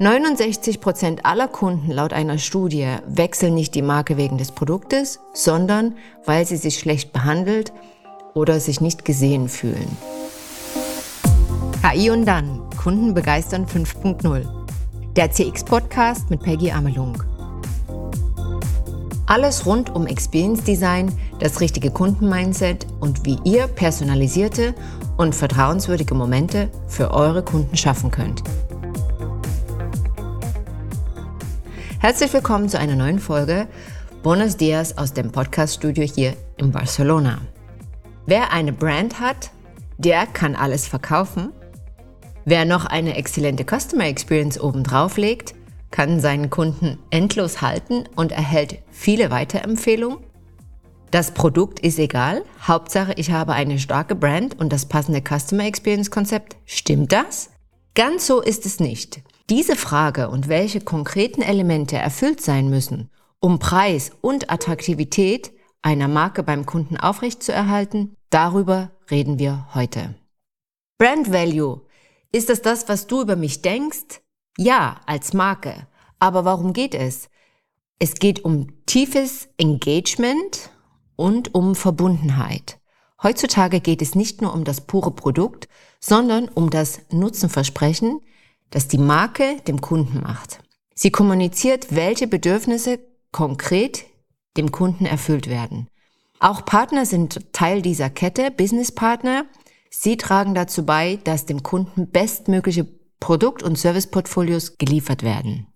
69 Prozent aller Kunden laut einer Studie wechseln nicht die Marke wegen des Produktes, sondern weil sie sich schlecht behandelt oder sich nicht gesehen fühlen. KI und dann. Kunden begeistern 5.0. Der CX-Podcast mit Peggy Amelung. Alles rund um Experience Design, das richtige Kundenmindset und wie ihr personalisierte und vertrauenswürdige Momente für eure Kunden schaffen könnt. Herzlich willkommen zu einer neuen Folge Buenos Dias aus dem Podcaststudio hier in Barcelona. Wer eine Brand hat, der kann alles verkaufen. Wer noch eine exzellente Customer Experience obendrauf legt, kann seinen Kunden endlos halten und erhält viele Weiterempfehlungen. Das Produkt ist egal, Hauptsache ich habe eine starke Brand und das passende Customer Experience Konzept. Stimmt das? Ganz so ist es nicht. Diese Frage und welche konkreten Elemente erfüllt sein müssen, um Preis und Attraktivität einer Marke beim Kunden aufrechtzuerhalten, darüber reden wir heute. Brand Value. Ist das das, was du über mich denkst? Ja, als Marke. Aber warum geht es? Es geht um tiefes Engagement und um Verbundenheit. Heutzutage geht es nicht nur um das pure Produkt, sondern um das Nutzenversprechen, das die Marke dem Kunden macht. Sie kommuniziert, welche Bedürfnisse konkret dem Kunden erfüllt werden. Auch Partner sind Teil dieser Kette, Businesspartner. Sie tragen dazu bei, dass dem Kunden bestmögliche Produkt- und Serviceportfolios geliefert werden.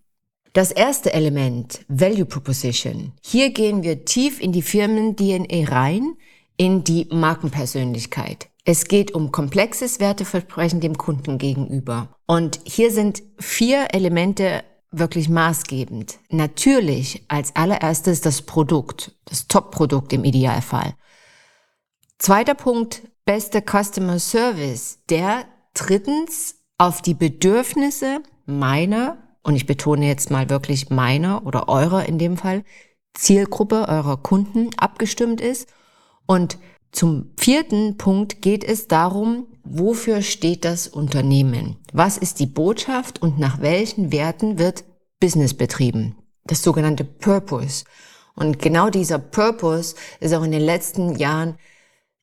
Das erste Element, Value Proposition. Hier gehen wir tief in die Firmen-DNA rein, in die Markenpersönlichkeit. Es geht um komplexes Werteversprechen dem Kunden gegenüber. Und hier sind vier Elemente wirklich maßgebend. Natürlich als allererstes das Produkt, das Top-Produkt im Idealfall. Zweiter Punkt, beste Customer Service, der drittens auf die Bedürfnisse meiner, und ich betone jetzt mal wirklich meiner oder eurer in dem Fall, Zielgruppe eurer Kunden abgestimmt ist. Und zum vierten Punkt geht es darum, wofür steht das Unternehmen? Was ist die Botschaft und nach welchen Werten wird Business betrieben? Das sogenannte Purpose. Und genau dieser Purpose ist auch in den letzten Jahren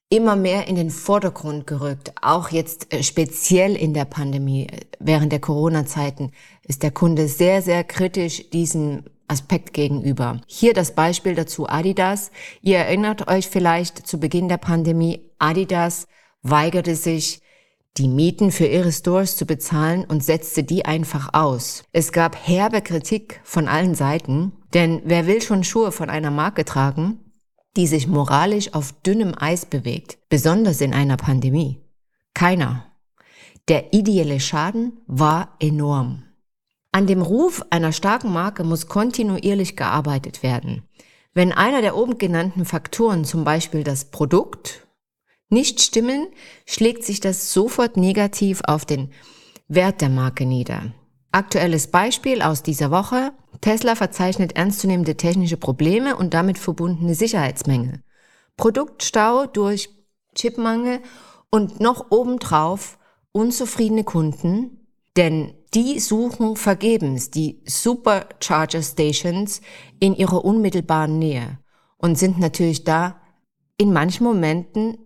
immer mehr in den Vordergrund gerückt. Auch jetzt äh, speziell in der Pandemie, während der Corona-Zeiten, ist der Kunde sehr, sehr kritisch diesen Aspekt gegenüber. Hier das Beispiel dazu Adidas. Ihr erinnert euch vielleicht zu Beginn der Pandemie, Adidas weigerte sich, die Mieten für ihre Stores zu bezahlen und setzte die einfach aus. Es gab herbe Kritik von allen Seiten, denn wer will schon Schuhe von einer Marke tragen, die sich moralisch auf dünnem Eis bewegt, besonders in einer Pandemie? Keiner. Der ideelle Schaden war enorm. An dem Ruf einer starken Marke muss kontinuierlich gearbeitet werden. Wenn einer der oben genannten Faktoren, zum Beispiel das Produkt, nicht stimmen, schlägt sich das sofort negativ auf den Wert der Marke nieder. Aktuelles Beispiel aus dieser Woche. Tesla verzeichnet ernstzunehmende technische Probleme und damit verbundene Sicherheitsmängel. Produktstau durch Chipmangel und noch obendrauf unzufriedene Kunden, denn die suchen vergebens die Supercharger Stations in ihrer unmittelbaren Nähe und sind natürlich da in manchen Momenten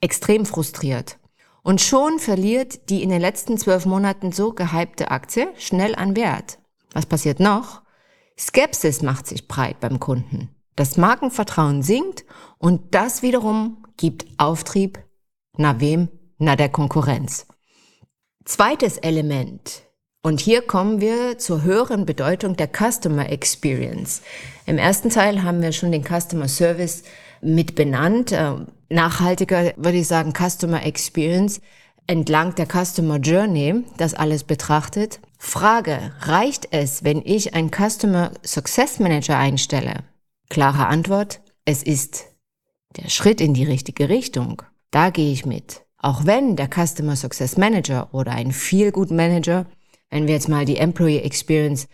extrem frustriert. Und schon verliert die in den letzten zwölf Monaten so gehypte Aktie schnell an Wert. Was passiert noch? Skepsis macht sich breit beim Kunden. Das Markenvertrauen sinkt und das wiederum gibt Auftrieb. Na wem? Na der Konkurrenz. Zweites Element. Und hier kommen wir zur höheren Bedeutung der Customer Experience. Im ersten Teil haben wir schon den Customer Service mit benannt. Äh, nachhaltiger würde ich sagen Customer Experience entlang der Customer Journey, das alles betrachtet. Frage, reicht es, wenn ich einen Customer Success Manager einstelle? Klare Antwort, es ist der Schritt in die richtige Richtung. Da gehe ich mit. Auch wenn der Customer Success Manager oder ein Feel Good Manager, wenn wir jetzt mal die Employee Experience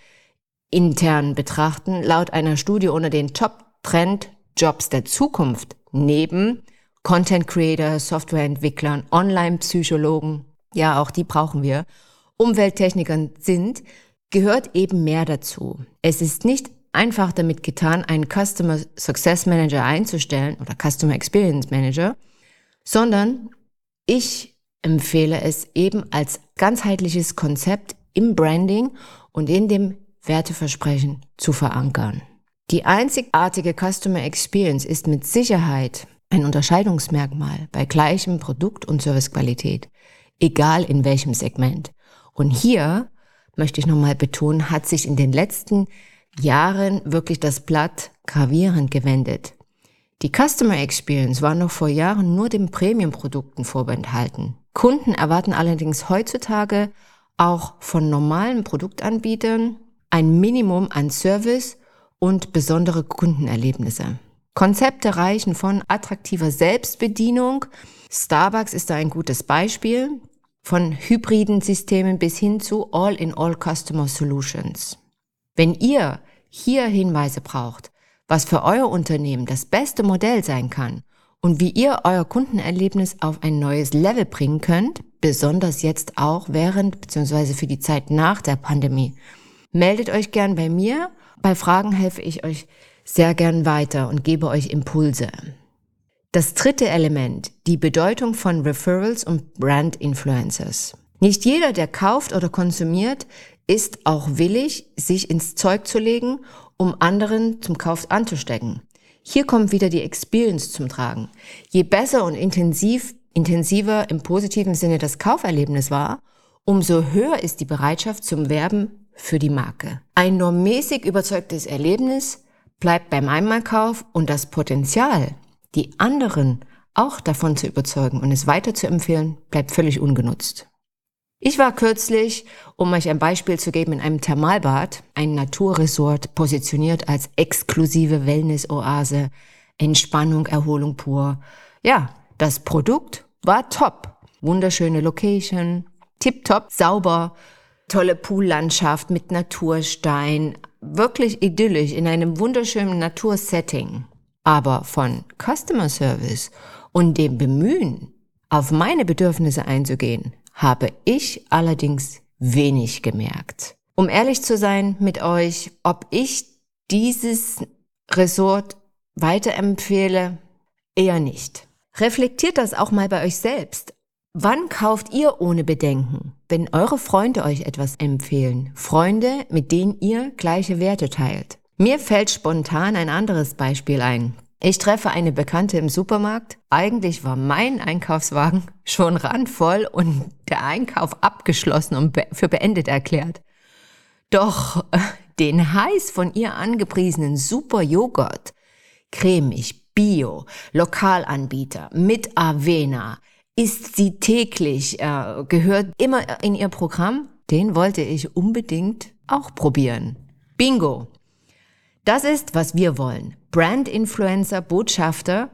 intern betrachten, laut einer Studie unter den Top Trend Jobs der Zukunft neben Content Creator, Softwareentwicklern, Online-Psychologen, ja, auch die brauchen wir, Umwelttechnikern sind, gehört eben mehr dazu. Es ist nicht einfach damit getan, einen Customer Success Manager einzustellen oder Customer Experience Manager, sondern ich empfehle es eben als ganzheitliches Konzept im Branding und in dem Werteversprechen zu verankern. Die einzigartige Customer Experience ist mit Sicherheit ein Unterscheidungsmerkmal bei gleichem Produkt- und Servicequalität, egal in welchem Segment. Und hier möchte ich nochmal betonen, hat sich in den letzten Jahren wirklich das Blatt gravierend gewendet. Die Customer Experience war noch vor Jahren nur den Premium-Produkten vorbehalten. Kunden erwarten allerdings heutzutage auch von normalen Produktanbietern ein Minimum an Service und besondere Kundenerlebnisse. Konzepte reichen von attraktiver Selbstbedienung, Starbucks ist da ein gutes Beispiel, von hybriden Systemen bis hin zu All-in-All Customer Solutions. Wenn ihr hier Hinweise braucht, was für euer Unternehmen das beste Modell sein kann und wie ihr euer Kundenerlebnis auf ein neues Level bringen könnt, besonders jetzt auch während bzw. für die Zeit nach der Pandemie, meldet euch gern bei mir. Bei Fragen helfe ich euch sehr gern weiter und gebe euch Impulse. Das dritte Element, die Bedeutung von Referrals und Brand Influencers. Nicht jeder, der kauft oder konsumiert, ist auch willig, sich ins Zeug zu legen, um anderen zum Kauf anzustecken. Hier kommt wieder die Experience zum Tragen. Je besser und intensiv, intensiver im positiven Sinne das Kauferlebnis war, umso höher ist die Bereitschaft zum Werben für die Marke. Ein nur mäßig überzeugtes Erlebnis bleibt beim Einmalkauf und das Potenzial, die anderen auch davon zu überzeugen und es weiter zu empfehlen, bleibt völlig ungenutzt. Ich war kürzlich, um euch ein Beispiel zu geben, in einem Thermalbad, ein Naturresort, positioniert als exklusive Wellness-Oase, Entspannung, Erholung pur. Ja, das Produkt war top. Wunderschöne Location, tipptopp, sauber, tolle Poollandschaft mit Naturstein, wirklich idyllisch in einem wunderschönen Natursetting. Aber von Customer Service und dem Bemühen, auf meine Bedürfnisse einzugehen, habe ich allerdings wenig gemerkt. Um ehrlich zu sein mit euch, ob ich dieses Resort weiterempfehle, eher nicht. Reflektiert das auch mal bei euch selbst. Wann kauft ihr ohne Bedenken, wenn eure Freunde euch etwas empfehlen? Freunde, mit denen ihr gleiche Werte teilt. Mir fällt spontan ein anderes Beispiel ein. Ich treffe eine Bekannte im Supermarkt. Eigentlich war mein Einkaufswagen schon randvoll und der Einkauf abgeschlossen und für beendet erklärt. Doch den heiß von ihr angepriesenen Super-Joghurt, cremig, bio, Lokalanbieter, mit Avena, isst sie täglich, äh, gehört immer in ihr Programm. Den wollte ich unbedingt auch probieren. Bingo! Das ist, was wir wollen. Brand-Influencer, Botschafter,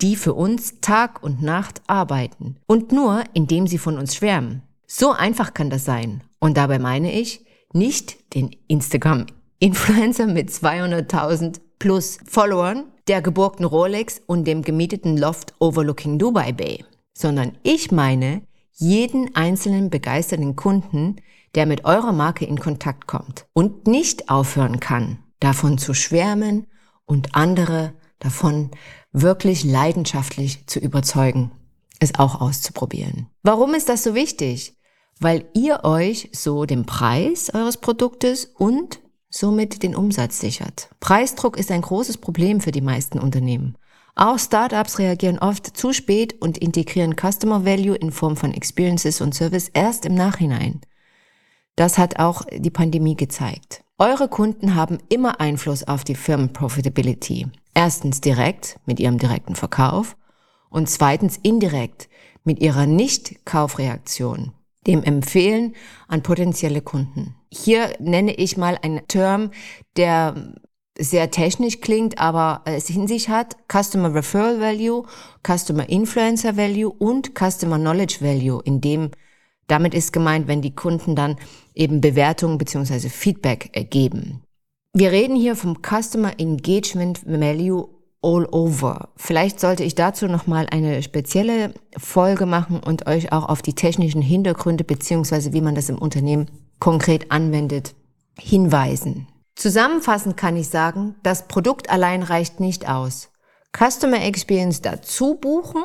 die für uns Tag und Nacht arbeiten. Und nur, indem sie von uns schwärmen. So einfach kann das sein. Und dabei meine ich nicht den Instagram-Influencer mit 200.000 plus Followern, der geborgten Rolex und dem gemieteten Loft overlooking Dubai Bay sondern ich meine jeden einzelnen begeisterten Kunden, der mit eurer Marke in Kontakt kommt und nicht aufhören kann, davon zu schwärmen und andere davon wirklich leidenschaftlich zu überzeugen, es auch auszuprobieren. Warum ist das so wichtig? Weil ihr euch so den Preis eures Produktes und somit den Umsatz sichert. Preisdruck ist ein großes Problem für die meisten Unternehmen. Auch Startups reagieren oft zu spät und integrieren Customer Value in Form von Experiences und Service erst im Nachhinein. Das hat auch die Pandemie gezeigt. Eure Kunden haben immer Einfluss auf die Firmenprofitability. Erstens direkt mit ihrem direkten Verkauf und zweitens indirekt mit ihrer Nicht-Kaufreaktion, dem Empfehlen an potenzielle Kunden. Hier nenne ich mal einen Term, der sehr technisch klingt, aber es in sich hat Customer Referral Value, Customer Influencer Value und Customer Knowledge Value, in dem damit ist gemeint, wenn die Kunden dann eben Bewertungen beziehungsweise Feedback geben. Wir reden hier vom Customer Engagement Value all over. Vielleicht sollte ich dazu nochmal eine spezielle Folge machen und euch auch auf die technischen Hintergründe beziehungsweise wie man das im Unternehmen konkret anwendet hinweisen. Zusammenfassend kann ich sagen, das Produkt allein reicht nicht aus. Customer Experience dazu buchen?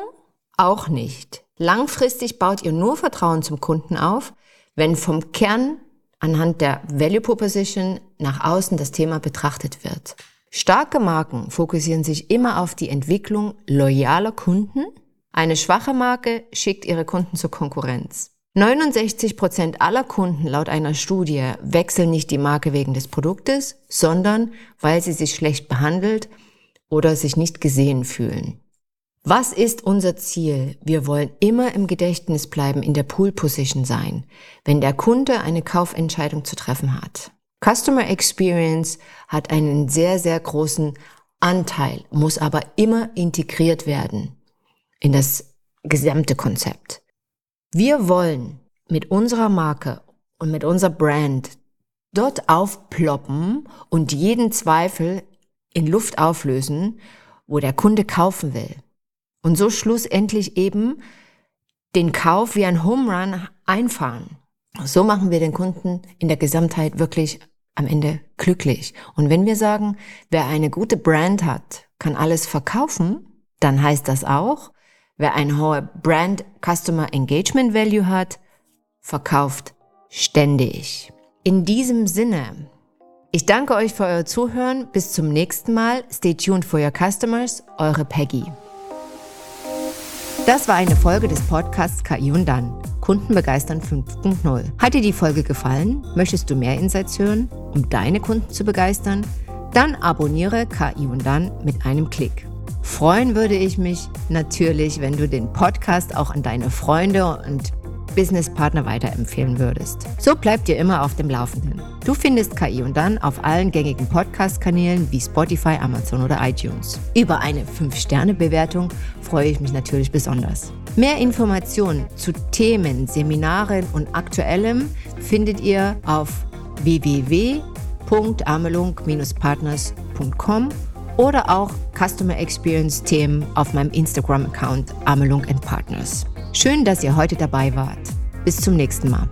Auch nicht. Langfristig baut ihr nur Vertrauen zum Kunden auf, wenn vom Kern anhand der Value Proposition nach außen das Thema betrachtet wird. Starke Marken fokussieren sich immer auf die Entwicklung loyaler Kunden. Eine schwache Marke schickt ihre Kunden zur Konkurrenz. 69 Prozent aller Kunden laut einer Studie wechseln nicht die Marke wegen des Produktes, sondern weil sie sich schlecht behandelt oder sich nicht gesehen fühlen. Was ist unser Ziel? Wir wollen immer im Gedächtnis bleiben, in der Pool Position sein, wenn der Kunde eine Kaufentscheidung zu treffen hat. Customer Experience hat einen sehr, sehr großen Anteil, muss aber immer integriert werden in das gesamte Konzept. Wir wollen mit unserer Marke und mit unserer Brand dort aufploppen und jeden Zweifel in Luft auflösen, wo der Kunde kaufen will. Und so schlussendlich eben den Kauf wie ein Home Run einfahren. So machen wir den Kunden in der Gesamtheit wirklich am Ende glücklich. Und wenn wir sagen, wer eine gute Brand hat, kann alles verkaufen, dann heißt das auch, wer eine hohe Brand Customer Engagement Value hat, verkauft ständig. In diesem Sinne ich danke euch für euer Zuhören. Bis zum nächsten Mal. Stay tuned for your customers. Eure Peggy. Das war eine Folge des Podcasts KI und dann. Kunden begeistern 5.0. Hat dir die Folge gefallen? Möchtest du mehr Insights hören, um deine Kunden zu begeistern? Dann abonniere KI und dann mit einem Klick. Freuen würde ich mich natürlich, wenn du den Podcast auch an deine Freunde und Businesspartner weiterempfehlen würdest. So bleibt ihr immer auf dem Laufenden. Du findest KI und dann auf allen gängigen Podcast-Kanälen wie Spotify, Amazon oder iTunes. Über eine 5-Sterne-Bewertung freue ich mich natürlich besonders. Mehr Informationen zu Themen, Seminaren und Aktuellem findet ihr auf www.amelung-partners.com oder auch Customer Experience Themen auf meinem Instagram-Account Amelung Partners. Schön, dass ihr heute dabei wart. Bis zum nächsten Mal.